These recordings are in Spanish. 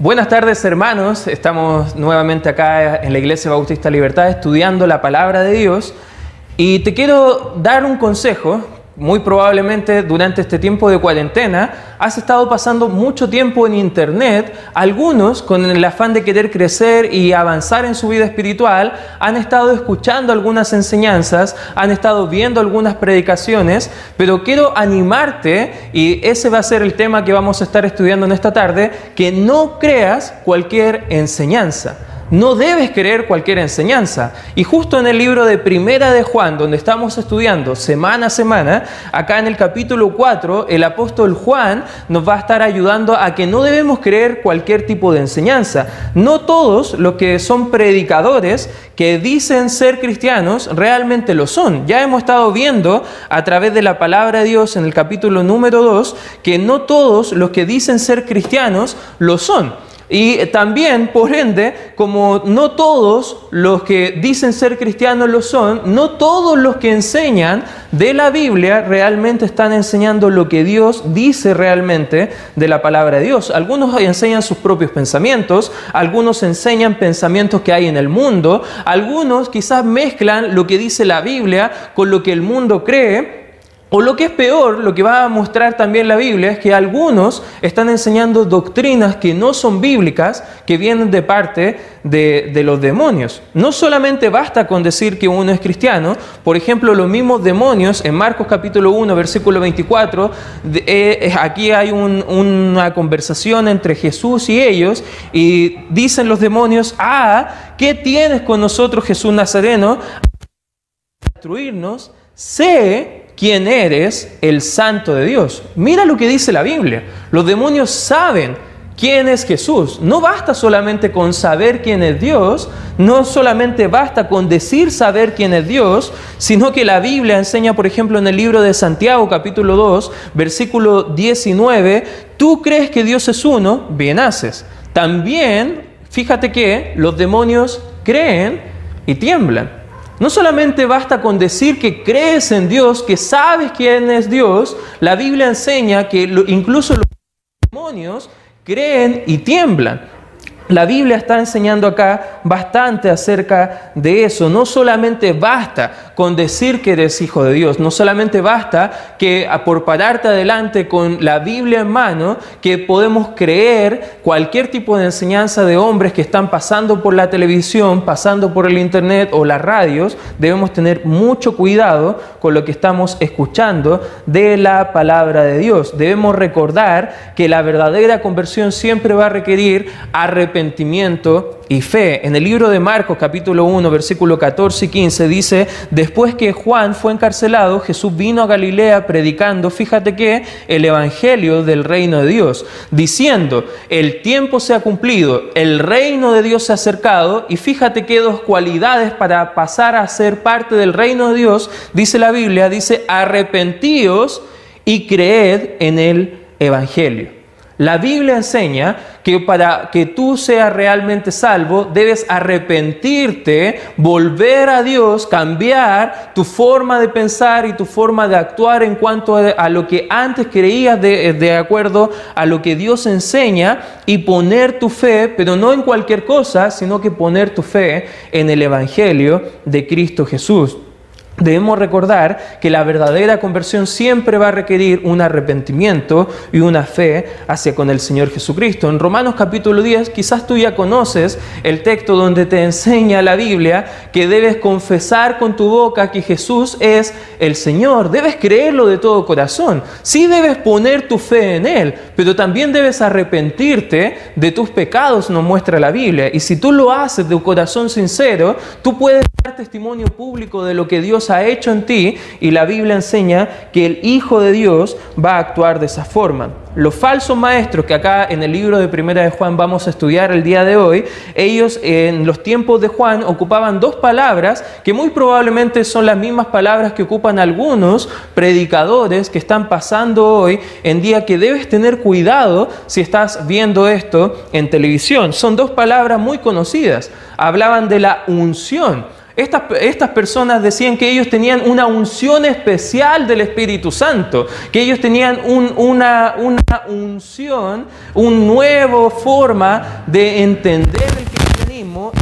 Buenas tardes hermanos, estamos nuevamente acá en la Iglesia Bautista Libertad estudiando la palabra de Dios. Y te quiero dar un consejo muy probablemente durante este tiempo de cuarentena has estado pasando mucho tiempo en internet. Algunos, con el afán de querer crecer y avanzar en su vida espiritual, han estado escuchando algunas enseñanzas, han estado viendo algunas predicaciones, pero quiero animarte, y ese va a ser el tema que vamos a estar estudiando en esta tarde, que no creas cualquier enseñanza. No debes creer cualquier enseñanza. Y justo en el libro de Primera de Juan, donde estamos estudiando semana a semana, acá en el capítulo 4, el apóstol Juan nos va a estar ayudando a que no debemos creer cualquier tipo de enseñanza. No todos los que son predicadores que dicen ser cristianos realmente lo son. Ya hemos estado viendo a través de la palabra de Dios en el capítulo número 2 que no todos los que dicen ser cristianos lo son. Y también, por ende, como no todos los que dicen ser cristianos lo son, no todos los que enseñan de la Biblia realmente están enseñando lo que Dios dice realmente de la palabra de Dios. Algunos enseñan sus propios pensamientos, algunos enseñan pensamientos que hay en el mundo, algunos quizás mezclan lo que dice la Biblia con lo que el mundo cree o lo que es peor, lo que va a mostrar también la Biblia es que algunos están enseñando doctrinas que no son bíblicas, que vienen de parte de, los demonios. No solamente basta con decir que uno es cristiano, por ejemplo, los mismos demonios, en Marcos capítulo 1, versículo 24, eh, aquí hay una conversación entre Jesús y ellos, y dicen los demonios, ah, ¿qué tienes con nosotros Jesús Nazareno? Destruirnos, sé quién eres, el santo de Dios. Mira lo que dice la Biblia. Los demonios saben quién es Jesús. No basta solamente con saber quién es Dios, no solamente basta con decir saber quién es Dios, sino que la Biblia enseña, por ejemplo, en el libro de Santiago capítulo 2, versículo 19, tú crees que Dios es uno, bien haces. También, fíjate que los demonios creen y tiemblan. No solamente basta con decir que crees en Dios, que sabes quién es Dios, la Biblia enseña que incluso los demonios creen y tiemblan. La Biblia está enseñando acá bastante acerca de eso. No solamente basta con decir que eres hijo de Dios, no solamente basta que por pararte adelante con la Biblia en mano, que podemos creer cualquier tipo de enseñanza de hombres que están pasando por la televisión, pasando por el internet o las radios. Debemos tener mucho cuidado con lo que estamos escuchando de la palabra de Dios. Debemos recordar que la verdadera conversión siempre va a requerir arrepentimiento arrepentimiento y fe. En el libro de Marcos capítulo 1 versículo 14 y 15 dice, después que Juan fue encarcelado, Jesús vino a Galilea predicando, fíjate que el Evangelio del reino de Dios, diciendo, el tiempo se ha cumplido, el reino de Dios se ha acercado y fíjate que dos cualidades para pasar a ser parte del reino de Dios, dice la Biblia, dice, arrepentíos y creed en el Evangelio. La Biblia enseña que para que tú seas realmente salvo debes arrepentirte, volver a Dios, cambiar tu forma de pensar y tu forma de actuar en cuanto a, lo que antes creías de, de acuerdo a lo que Dios enseña y poner tu fe, pero no en cualquier cosa, sino que poner tu fe en el Evangelio de Cristo Jesús. Debemos recordar que la verdadera conversión siempre va a requerir un arrepentimiento y una fe hacia con el Señor Jesucristo. En Romanos capítulo 10 quizás tú ya conoces el texto donde te enseña la Biblia que debes confesar con tu boca que Jesús es el Señor. Debes creerlo de todo corazón. Sí debes poner tu fe en Él, pero también debes arrepentirte de tus pecados, nos muestra la Biblia. Y si tú lo haces de un corazón sincero, tú puedes dar testimonio público de lo que Dios ha hecho en ti y la Biblia enseña que el Hijo de Dios va a actuar de esa forma. Los falsos maestros que acá en el libro de Primera de Juan vamos a estudiar el día de hoy, ellos en los tiempos de Juan ocupaban dos palabras que muy probablemente son las mismas palabras que ocupan algunos predicadores que están pasando hoy en día que debes tener cuidado si estás viendo esto en televisión. Son dos palabras muy conocidas. Hablaban de la unción Estas, estas, personas decían que ellos tenían una unción especial del Espíritu Santo, que ellos tenían una, una unción, una nueva forma de entender el cristianismo.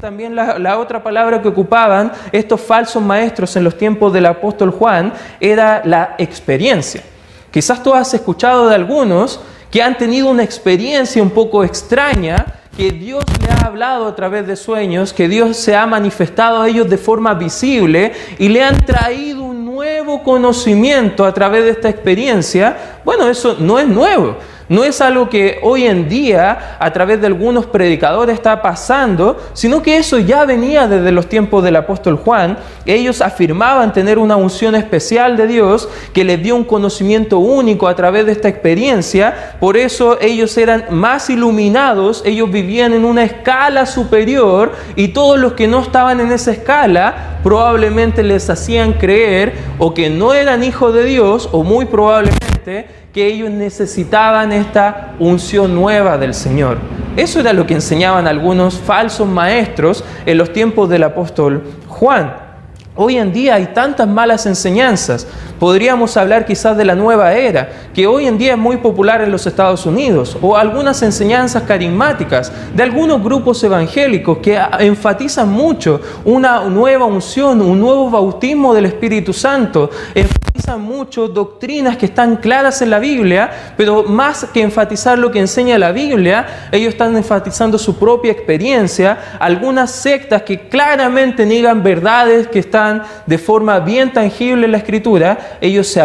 También la, otra palabra que ocupaban estos falsos maestros en los tiempos del apóstol Juan era la experiencia. Quizás tú has escuchado de algunos que han tenido una experiencia un poco extraña que Dios le ha hablado a través de sueños, que Dios se ha manifestado a ellos de forma visible y le han traído un nuevo conocimiento a través de esta experiencia, bueno, eso no es nuevo. No es algo que hoy en día a través de algunos predicadores está pasando, sino que eso ya venía desde los tiempos del apóstol Juan. Ellos afirmaban tener una unción especial de Dios que les dio un conocimiento único a través de esta experiencia. Por eso ellos eran más iluminados, ellos vivían en una escala superior y todos los que no estaban en esa escala probablemente les hacían creer o que no eran hijos de Dios o muy probablemente que ellos necesitaban esta unción nueva del Señor. Eso era lo que enseñaban algunos falsos maestros en los tiempos del apóstol Juan. Hoy en día hay tantas malas enseñanzas. Podríamos hablar quizás de la nueva era, que hoy en día es muy popular en los Estados Unidos, o algunas enseñanzas carismáticas de algunos grupos evangélicos que enfatizan mucho una nueva unción, un nuevo bautismo del Espíritu Santo. Enfatizan mucho doctrinas que están claras en la Biblia, pero más que enfatizar lo que enseña la Biblia, ellos están enfatizando su propia experiencia. Algunas sectas que claramente niegan verdades que están de forma bien tangible en la escritura, ellos se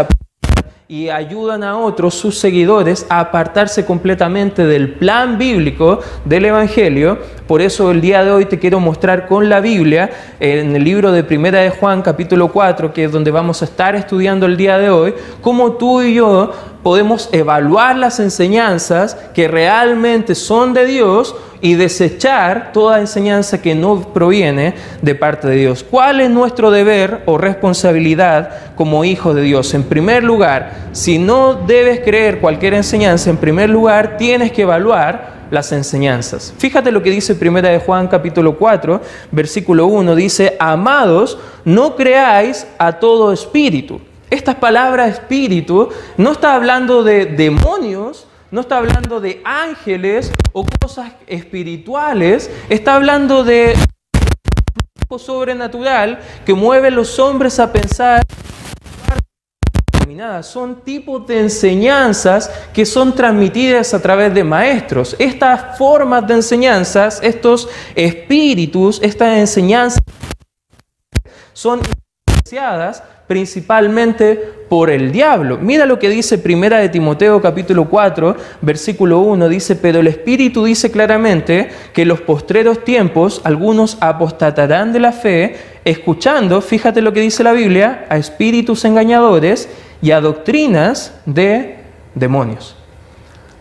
y ayudan a otros, sus seguidores, a apartarse completamente del plan bíblico del Evangelio. Por eso el día de hoy te quiero mostrar con la Biblia, en el libro de Primera de Juan, capítulo 4, que es donde vamos a estar estudiando el día de hoy, cómo tú y yo podemos evaluar las enseñanzas que realmente son de Dios y desechar toda enseñanza que no proviene de parte de Dios. ¿Cuál es nuestro deber o responsabilidad como hijos de Dios? En primer lugar, si no debes creer cualquier enseñanza, en primer lugar tienes que evaluar las enseñanzas. Fíjate lo que dice Primera de Juan capítulo 4, versículo 1, dice, "Amados, no creáis a todo espíritu." Estas palabras espíritu no está hablando de demonios, no está hablando de ángeles o cosas espirituales, está hablando de sobrenatural que mueve a los hombres a pensar son tipos de enseñanzas que son transmitidas a través de maestros. Estas formas de enseñanzas, estos espíritus, estas enseñanzas son influenciadas principalmente por el diablo. Mira lo que dice Primera de Timoteo capítulo 4, versículo 1, dice, pero el Espíritu dice claramente que en los postreros tiempos algunos apostatarán de la fe, escuchando, fíjate lo que dice la Biblia, a espíritus engañadores y a doctrinas de demonios.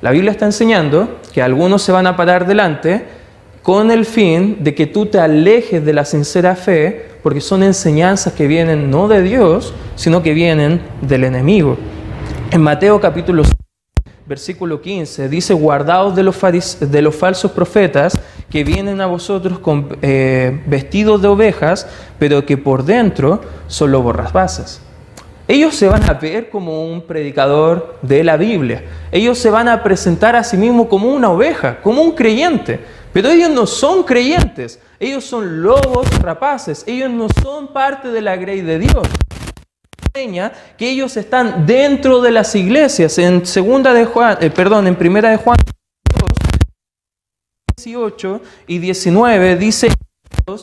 La Biblia está enseñando que algunos se van a parar delante con el fin de que tú te alejes de la sincera fe porque son enseñanzas que vienen no de Dios, sino que vienen del enemigo. En Mateo capítulo 6, versículo 15 dice, guardaos de los, falsos profetas que vienen a vosotros con eh, vestidos de ovejas, pero que por dentro son lobos. Ellos se van a ver como un predicador de la Biblia. Ellos se van a presentar a sí mismos como una oveja, como un creyente. Pero ellos no son creyentes. Ellos son lobos rapaces. Ellos no son parte de la grey de Dios. Enseña que ellos están dentro de las iglesias. En segunda de Juan, eh, perdón, en primera de Juan 2, 18 y 19 dice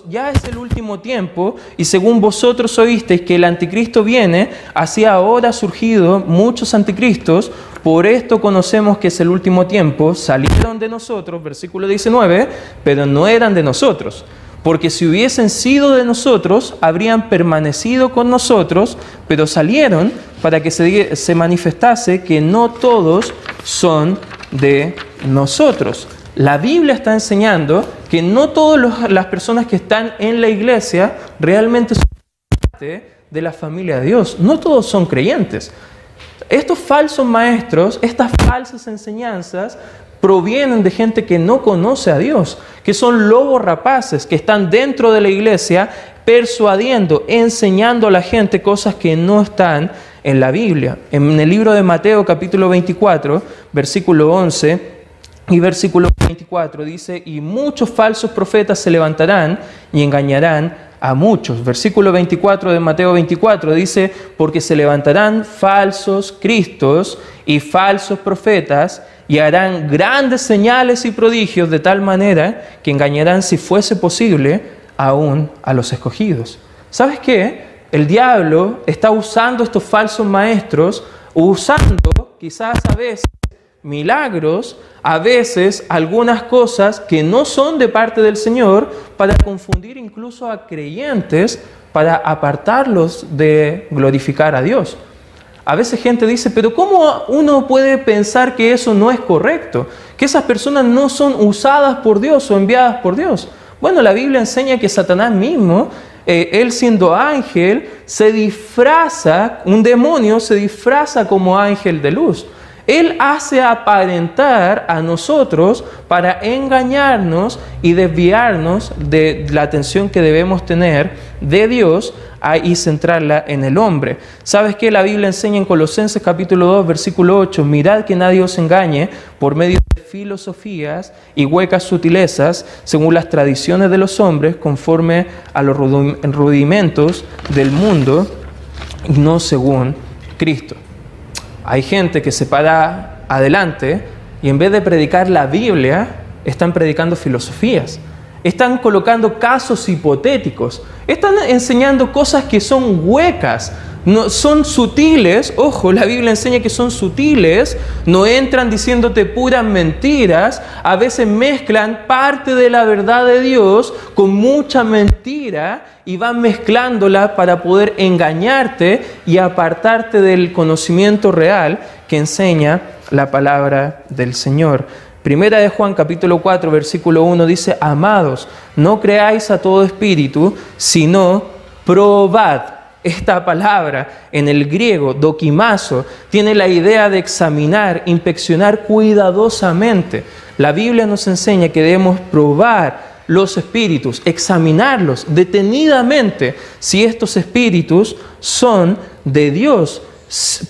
ya es el último tiempo y según vosotros oísteis que el anticristo viene, así ahora ha surgido muchos anticristos, por esto conocemos que es el último tiempo, salieron de nosotros, versículo 19, pero no eran de nosotros. Porque si hubiesen sido de nosotros, habrían permanecido con nosotros, pero salieron para que se, se manifestase que no todos son de nosotros. La Biblia está enseñando que no todas las personas que están en la iglesia realmente son parte de la familia de Dios. No todos son creyentes. Estos falsos maestros, estas falsas enseñanzas, provienen de gente que no conoce a Dios, que son lobos rapaces, que están dentro de la iglesia persuadiendo, enseñando a la gente cosas que no están en la Biblia. En el libro de Mateo capítulo 24, versículo 11 y versículo 24 dice, y muchos falsos profetas se levantarán y engañarán a muchos. Versículo 24 de Mateo 24 dice, porque se levantarán falsos cristos y falsos profetas y harán grandes señales y prodigios de tal manera que engañarán, si fuese posible, aún a los escogidos. ¿Sabes qué? El diablo está usando estos falsos maestros, usando quizás a veces milagros, a veces algunas cosas que no son de parte del Señor, para confundir incluso a creyentes, para apartarlos de glorificar a Dios. A veces gente dice, pero ¿cómo uno puede pensar que eso no es correcto? Que esas personas no son usadas por Dios o enviadas por Dios. Bueno, la Biblia enseña que Satanás mismo, eh, él siendo ángel, se disfraza, un demonio se disfraza como ángel de luz. Él hace aparentar a nosotros para engañarnos y desviarnos de la atención que debemos tener de Dios y centrarla en el hombre. ¿Sabes qué? La Biblia enseña en Colosenses capítulo 2, versículo 8, mirad que nadie os engañe por medio de filosofías y huecas sutilezas, según las tradiciones de los hombres, conforme a los rudimentos del mundo, y no según Cristo. Hay gente que se para adelante y en vez de predicar la Biblia, están predicando filosofías. Están colocando casos hipotéticos. Están enseñando cosas que son huecas. No, son sutiles, ojo, la Biblia enseña que son sutiles, no entran diciéndote puras mentiras, a veces mezclan parte de la verdad de Dios con mucha mentira y van mezclándola para poder engañarte y apartarte del conocimiento real que enseña la palabra del Señor. Primera de Juan capítulo 4 versículo 1 dice, amados, no creáis a todo espíritu, sino probad. Esta palabra en el griego, doquimazo, tiene la idea de examinar, inspeccionar cuidadosamente. La Biblia nos enseña que debemos probar los espíritus, examinarlos detenidamente si estos espíritus son de Dios.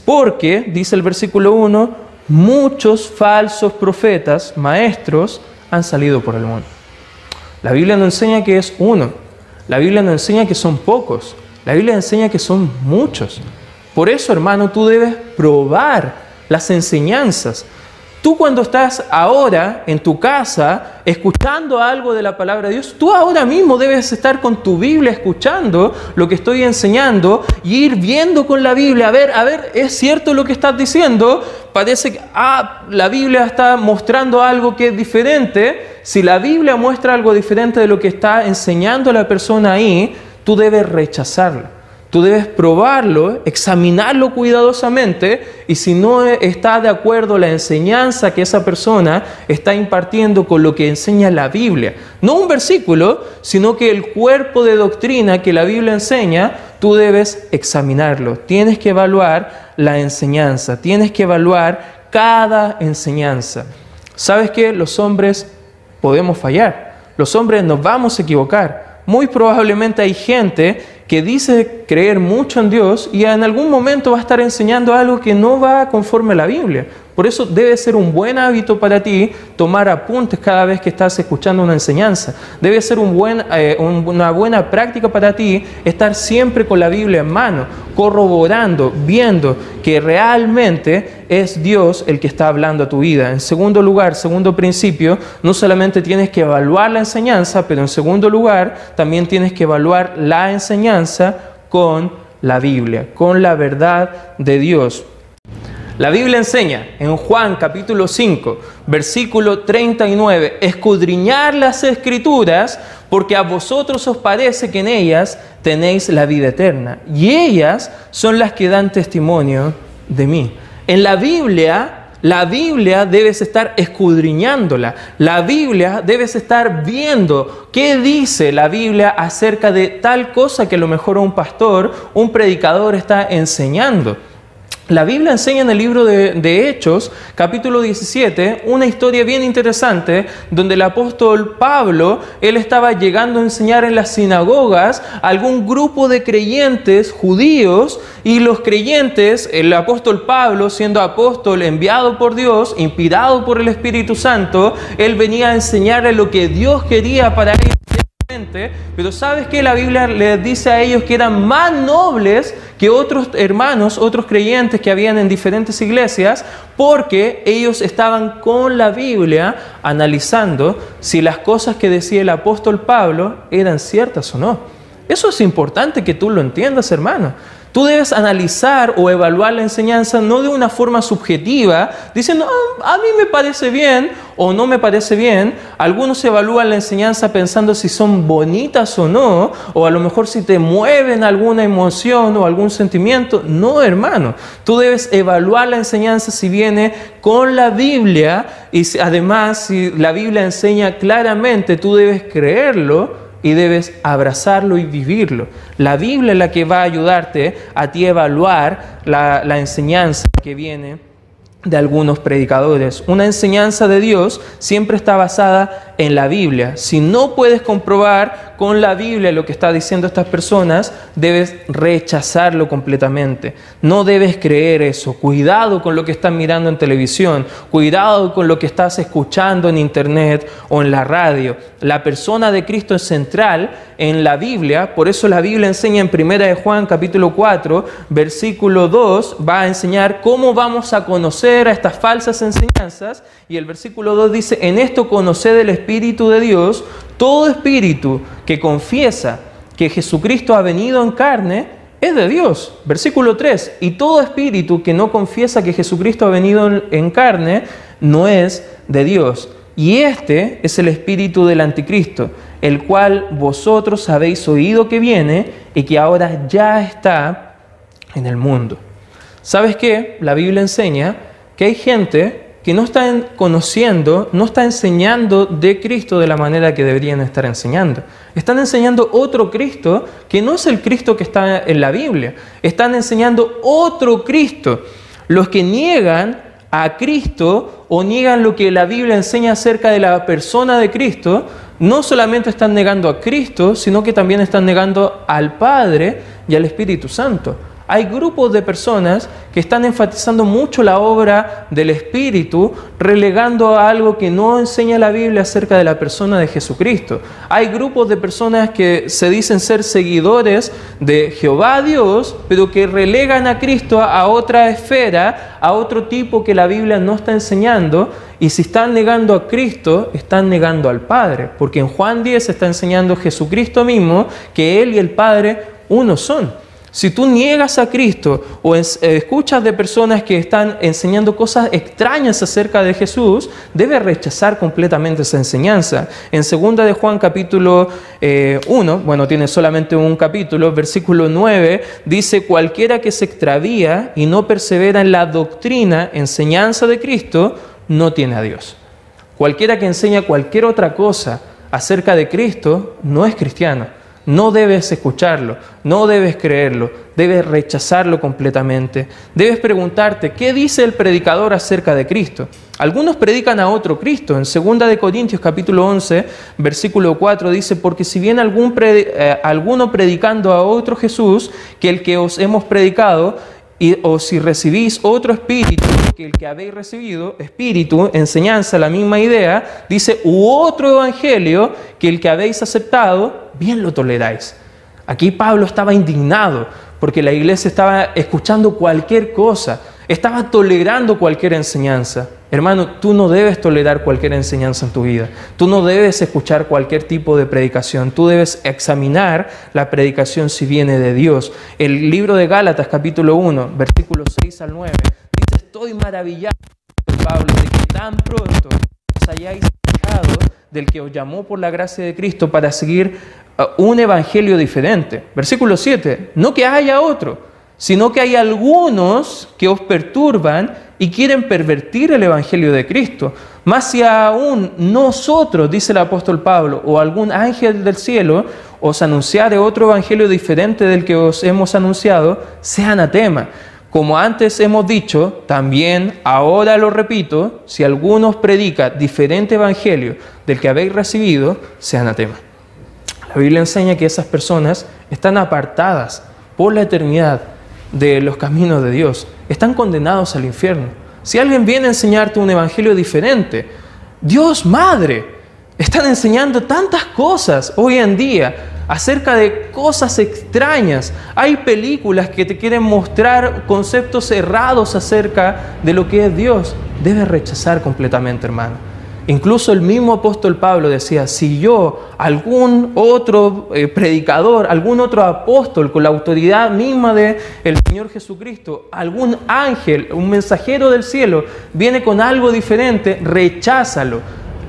Porque, dice el versículo 1, muchos falsos profetas, maestros, han salido por el mundo. La Biblia no enseña que es uno, la Biblia no enseña que son pocos, la Biblia enseña que son muchos. Por eso, hermano, tú debes probar las enseñanzas. Tú cuando estás ahora en tu casa escuchando algo de la palabra de Dios, tú ahora mismo debes estar con tu Biblia escuchando lo que estoy enseñando y ir viendo con la Biblia, a ver, a ver, ¿es cierto lo que estás diciendo? Parece que ah, la Biblia está mostrando algo que es diferente. Si la Biblia muestra algo diferente de lo que está enseñando la persona ahí, tú debes rechazarlo. Tú debes probarlo, examinarlo cuidadosamente y si no está de acuerdo la enseñanza que esa persona está impartiendo con lo que enseña la Biblia, no un versículo, sino que el cuerpo de doctrina que la Biblia enseña, tú debes examinarlo. Tienes que evaluar la enseñanza, tienes que evaluar cada enseñanza. ¿Sabes que Los hombres podemos fallar, los hombres nos vamos a equivocar. Muy probablemente hay gente que dice creer mucho en Dios y en algún momento va a estar enseñando algo que no va conforme a la Biblia. Por eso debe ser un buen hábito para ti tomar apuntes cada vez que estás escuchando una enseñanza. Debe ser eh, una buena práctica para ti estar siempre con la Biblia en mano, corroborando, viendo que realmente es Dios el que está hablando a tu vida. En segundo lugar, segundo principio, no solamente tienes que evaluar la enseñanza, pero en segundo lugar también tienes que evaluar la enseñanza con la Biblia, con la verdad de Dios. La Biblia enseña en Juan capítulo 5, versículo 39, escudriñar las escrituras porque a vosotros os parece que en ellas tenéis la vida eterna y ellas son las que dan testimonio de mí. En la Biblia, la Biblia debes estar escudriñándola. La Biblia debes estar viendo qué dice la Biblia acerca de tal cosa que a lo mejor un pastor, un predicador está enseñando. La Biblia enseña en el libro de, Hechos, capítulo 17, una historia bien interesante donde el apóstol Pablo, él estaba llegando a enseñar en las sinagogas a algún grupo de creyentes judíos y los creyentes, el apóstol Pablo, siendo apóstol enviado por Dios, inspirado por el Espíritu Santo, él venía a enseñarle lo que Dios quería para ellos pero sabes que la Biblia les dice a ellos que eran más nobles que otros hermanos, otros creyentes que habían en diferentes iglesias, porque ellos estaban con la Biblia analizando si las cosas que decía el apóstol Pablo eran ciertas o no. Eso es importante que tú lo entiendas, hermano. Tú debes analizar o evaluar la enseñanza no de una forma subjetiva, diciendo, ah, a mí me parece bien o no me parece bien. Algunos evalúan la enseñanza pensando si son bonitas o no, o a lo mejor si te mueven alguna emoción o algún sentimiento. No, hermano, tú debes evaluar la enseñanza si viene con la Biblia y además si la Biblia enseña claramente, tú debes creerlo y debes abrazarlo y vivirlo. La Biblia es la que va a ayudarte a ti evaluar la, la enseñanza que viene de algunos predicadores. Una enseñanza de Dios siempre está basada en la Biblia. Si no puedes comprobar con la Biblia lo que está diciendo estas personas, debes rechazarlo completamente. No debes creer eso. Cuidado con lo que estás mirando en televisión. Cuidado con lo que estás escuchando en internet o en la radio. La persona de Cristo es central en la Biblia. Por eso la Biblia enseña en 1 de Juan capítulo 4, versículo 2, va a enseñar cómo vamos a conocer a estas falsas enseñanzas. Y el versículo 2 dice, en esto conoced el Espíritu de Dios, todo espíritu que confiesa que Jesucristo ha venido en carne, es de Dios. Versículo 3, y todo espíritu que no confiesa que Jesucristo ha venido en carne, no es de Dios. Y este es el espíritu del anticristo, el cual vosotros habéis oído que viene y que ahora ya está en el mundo. ¿Sabes qué? La Biblia enseña que hay gente que no están conociendo, no está enseñando de Cristo de la manera que deberían estar enseñando. Están enseñando otro Cristo que no es el Cristo que está en la Biblia. Están enseñando otro Cristo. Los que niegan a Cristo o niegan lo que la Biblia enseña acerca de la persona de Cristo, no solamente están negando a Cristo, sino que también están negando al Padre y al Espíritu Santo hay grupos de personas que están enfatizando mucho la obra del Espíritu, relegando a algo que no enseña la Biblia acerca de la persona de Jesucristo. Hay grupos de personas que se dicen ser seguidores de Jehová Dios, pero que relegan a Cristo a otra esfera, a otro tipo que la Biblia no está enseñando. Y si están negando a Cristo, están negando al Padre, porque en Juan 10 está enseñando Jesucristo mismo que Él y el Padre uno son. Si tú niegas a Cristo o eh, escuchas de personas que están enseñando cosas extrañas acerca de Jesús, debes rechazar completamente esa enseñanza. En 2 de Juan capítulo 1, eh, bueno, tiene solamente un capítulo, versículo 9, dice, cualquiera que se extravía y no persevera en la doctrina, enseñanza de Cristo, no tiene a Dios. Cualquiera que enseña cualquier otra cosa acerca de Cristo, no es cristiano. No debes escucharlo, no debes creerlo, debes rechazarlo completamente. Debes preguntarte, ¿qué dice el predicador acerca de Cristo? Algunos predican a otro Cristo. En 2 de Corintios capítulo 11, versículo 4 dice, porque si bien algún eh, alguno predicando a otro Jesús que el que os hemos predicado, o si recibís otro espíritu que el que habéis recibido, espíritu, enseñanza, la misma idea, dice, u otro evangelio que el que habéis aceptado, bien lo toleráis. Aquí Pablo estaba indignado porque la iglesia estaba escuchando cualquier cosa, estaba tolerando cualquier enseñanza. Hermano, tú no debes tolerar cualquier enseñanza en tu vida. Tú no debes escuchar cualquier tipo de predicación. Tú debes examinar la predicación si viene de Dios. El libro de Gálatas capítulo 1, versículos 6 al 9, dice, estoy maravillado, Pablo, de que tan pronto os hayáis fijado del que os llamó por la gracia de Cristo para seguir uh, un evangelio diferente. Versículo 7, no que haya otro sino que hay algunos que os perturban y quieren pervertir el Evangelio de Cristo. Más si aún nosotros, dice el apóstol Pablo, o algún ángel del cielo, os anunciare otro Evangelio diferente del que os hemos anunciado, sea anatema. Como antes hemos dicho, también ahora lo repito, si alguno predica diferente evangelio del que habéis recibido, sea anatema. La Biblia enseña que esas personas están apartadas por la eternidad de los caminos de Dios, están condenados al infierno. Si alguien viene a enseñarte un evangelio diferente, Dios Madre, están enseñando tantas cosas hoy en día acerca de cosas extrañas. Hay películas que te quieren mostrar conceptos errados acerca de lo que es Dios. Debes rechazar completamente, hermano. Incluso el mismo apóstol Pablo decía, si yo, algún otro eh, predicador, algún otro apóstol con la autoridad misma del el Señor Jesucristo, algún ángel, un mensajero del cielo, viene con algo diferente, recházalo.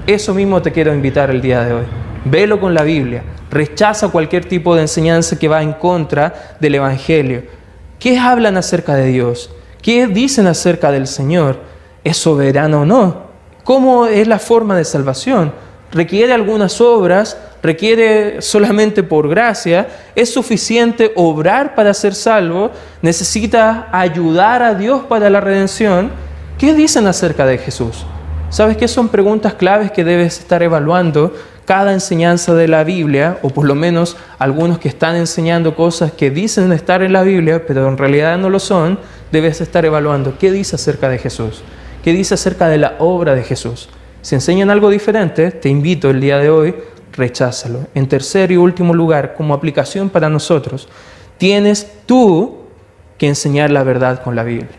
Eso mismo te quiero invitar el día de hoy. Velo con la Biblia rechaza cualquier tipo de enseñanza que va en contra del Evangelio. ¿Qué hablan acerca de Dios? ¿Qué dicen acerca del Señor? ¿Es soberano o no? ¿Cómo es la forma de salvación? ¿Requiere algunas obras? ¿Requiere solamente por gracia? ¿Es suficiente obrar para ser salvo? ¿Necesita ayudar a Dios para la redención? ¿Qué dicen acerca de Jesús? ¿Sabes qué son preguntas claves que debes estar evaluando cada enseñanza de la Biblia, o por lo menos algunos que están enseñando cosas que dicen estar en la Biblia, pero en realidad no lo son, debes estar evaluando qué dice acerca de Jesús, qué dice acerca de la obra de Jesús. Si enseñan algo diferente, te invito el día de hoy, recházalo. En tercer y último lugar, como aplicación para nosotros, tienes tú que enseñar la verdad con la Biblia.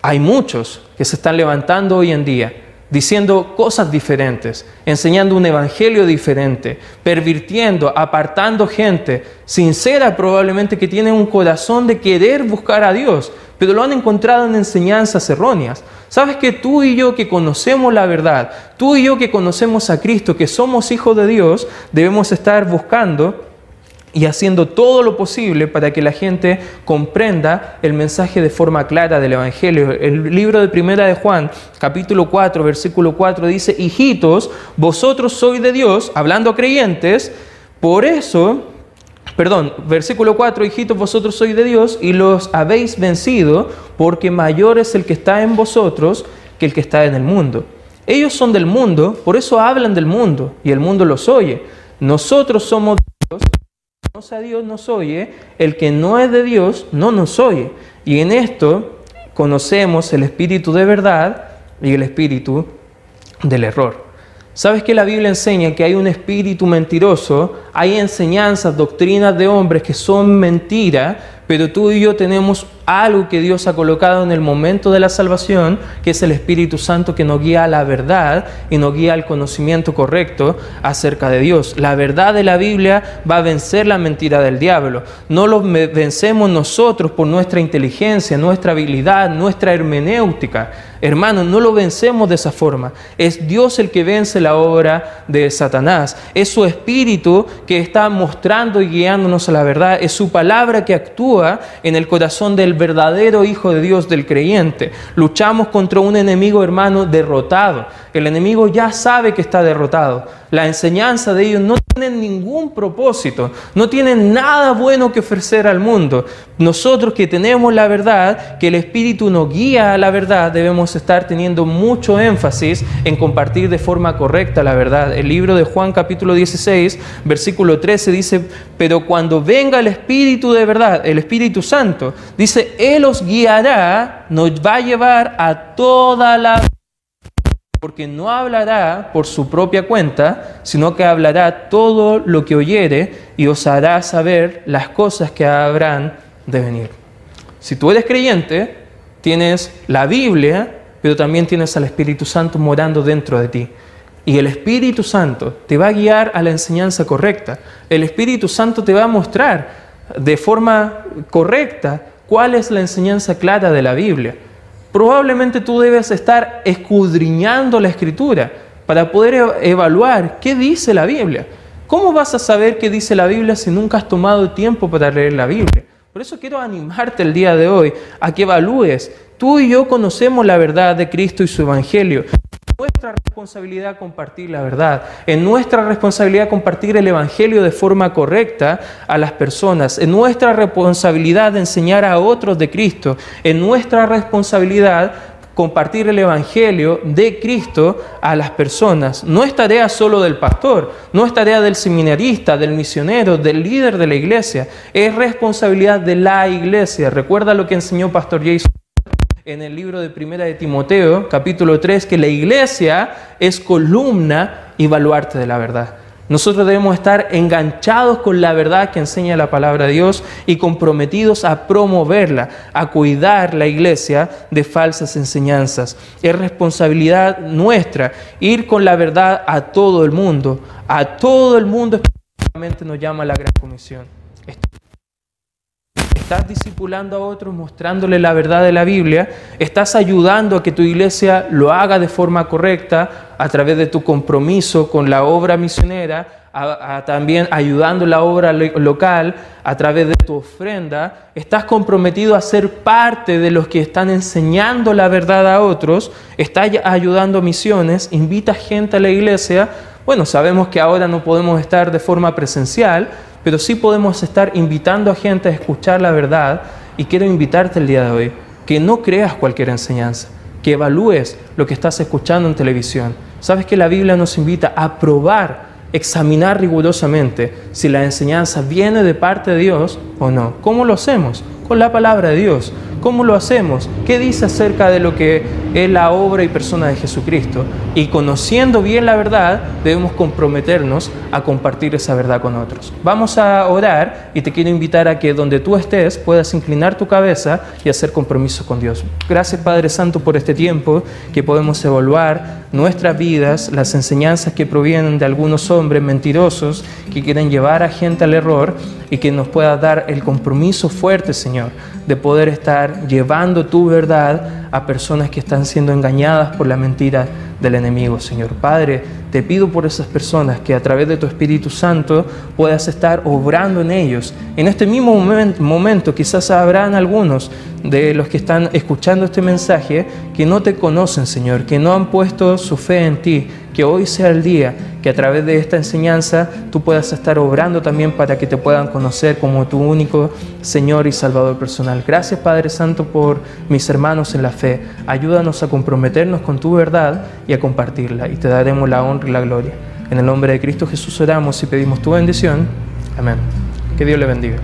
Hay muchos que se están levantando hoy en día diciendo cosas diferentes, enseñando un evangelio diferente, pervirtiendo, apartando gente sincera probablemente que tiene un corazón de querer buscar a Dios, pero lo han encontrado en enseñanzas erróneas. Sabes que tú y yo que conocemos la verdad, tú y yo que conocemos a Cristo, que somos hijos de Dios, debemos estar buscando y haciendo todo lo posible para que la gente comprenda el mensaje de forma clara del Evangelio. El libro de Primera de Juan, capítulo 4, versículo 4 dice, hijitos, vosotros sois de Dios, hablando a creyentes, por eso, perdón, versículo 4, hijitos, vosotros sois de Dios y los habéis vencido, porque mayor es el que está en vosotros que el que está en el mundo. Ellos son del mundo, por eso hablan del mundo y el mundo los oye. Nosotros somos Dios conoce a Dios nos oye, el que no es de Dios no nos oye. Y en esto conocemos el espíritu de verdad y el espíritu del error. ¿Sabes que la Biblia enseña que hay un espíritu mentiroso? Hay enseñanzas, doctrinas de hombres que son mentiras pero tú y yo tenemos algo que Dios ha colocado en el momento de la salvación, que es el Espíritu Santo que nos guía a la verdad y nos guía al conocimiento correcto acerca de Dios. La verdad de la Biblia va a vencer la mentira del diablo. No lo vencemos nosotros por nuestra inteligencia, nuestra habilidad, nuestra hermenéutica. Hermanos, no lo vencemos de esa forma. Es Dios el que vence la obra de Satanás. Es su Espíritu que está mostrando y guiándonos a la verdad. Es su palabra que actúa en el corazón del verdadero Hijo de Dios, del creyente. Luchamos contra un enemigo hermano derrotado. El enemigo ya sabe que está derrotado. La enseñanza de ellos no tiene ningún propósito, no tienen nada bueno que ofrecer al mundo. Nosotros que tenemos la verdad, que el Espíritu nos guía a la verdad, debemos estar teniendo mucho énfasis en compartir de forma correcta la verdad. El libro de Juan capítulo 16, versículo 13 dice, pero cuando venga el Espíritu de verdad, el Espíritu Santo, dice, Él os guiará, nos va a llevar a toda la porque no hablará por su propia cuenta, sino que hablará todo lo que oyere y os hará saber las cosas que habrán de venir. Si tú eres creyente, tienes la Biblia, pero también tienes al Espíritu Santo morando dentro de ti. Y el Espíritu Santo te va a guiar a la enseñanza correcta. El Espíritu Santo te va a mostrar de forma correcta cuál es la enseñanza clara de la Biblia probablemente tú debes estar escudriñando la escritura para poder e-, evaluar qué dice la Biblia. ¿Cómo vas a saber qué dice la Biblia si nunca has tomado tiempo para leer la Biblia? Por eso quiero animarte el día de hoy a que evalúes. Tú y yo conocemos la verdad de Cristo y su Evangelio. Nuestra responsabilidad compartir la verdad, es nuestra responsabilidad compartir el Evangelio de forma correcta a las personas, es nuestra responsabilidad enseñar a otros de Cristo, es nuestra responsabilidad compartir el Evangelio de Cristo a las personas. No es tarea solo del pastor, no es tarea del seminarista, del misionero, del líder de la iglesia, es responsabilidad de la iglesia. Recuerda lo que enseñó Pastor Jason en el libro de Primera de Timoteo, capítulo 3, que la iglesia es columna y baluarte de la verdad. Nosotros debemos estar enganchados con la verdad que enseña la palabra de Dios y comprometidos a promoverla, a cuidar la iglesia de falsas enseñanzas. Es responsabilidad nuestra ir con la verdad a todo el mundo. A todo el mundo específicamente nos llama la gran comisión. Estás discipulando a otros, mostrándole la verdad de la Biblia. Estás ayudando a que tu iglesia lo haga de forma correcta a través de tu compromiso con la obra misionera, también ayudando la obra local a través de tu ofrenda. Estás comprometido a ser parte de los que están enseñando la verdad a otros. Estás ayudando a misiones. Invita gente a la iglesia. Bueno, sabemos que ahora no podemos estar de forma presencial pero sí podemos estar invitando a gente a escuchar la verdad y quiero invitarte el día de hoy que no creas cualquier enseñanza, que evalúes lo que estás escuchando en televisión. Sabes que la Biblia nos invita a probar, examinar rigurosamente si la enseñanza viene de parte de Dios o no. ¿Cómo lo hacemos? Con la palabra de Dios. ¿Cómo lo hacemos? ¿Qué dice acerca de lo que es la obra y persona de Jesucristo? Y conociendo bien la verdad, debemos comprometernos a compartir esa verdad con otros. Vamos a orar y te quiero invitar a que donde tú estés puedas inclinar tu cabeza y hacer compromiso con Dios. Gracias Padre Santo por este tiempo que podemos evaluar nuestras vidas, las enseñanzas que provienen de algunos hombres mentirosos que quieren llevar a gente al error y que nos pueda dar el compromiso fuerte, Señor, de poder estar llevando tu verdad a personas que están siendo engañadas por la mentira del enemigo, Señor. Padre, te pido por esas personas que a través de tu Espíritu Santo puedas estar obrando en ellos. En este mismo momento quizás habrán algunos de los que están escuchando este mensaje que no te conocen, Señor, que no han puesto su fe en ti, que hoy sea el día que a través de esta enseñanza tú puedas estar obrando también para que te puedan conocer como tu único Señor y Salvador personal. Gracias Padre Santo por mis hermanos en la fe. Ayúdanos a comprometernos con tu verdad y a compartirla y te daremos la honra y la gloria. En el nombre de Cristo Jesús oramos y pedimos tu bendición. Amén. Que Dios le bendiga.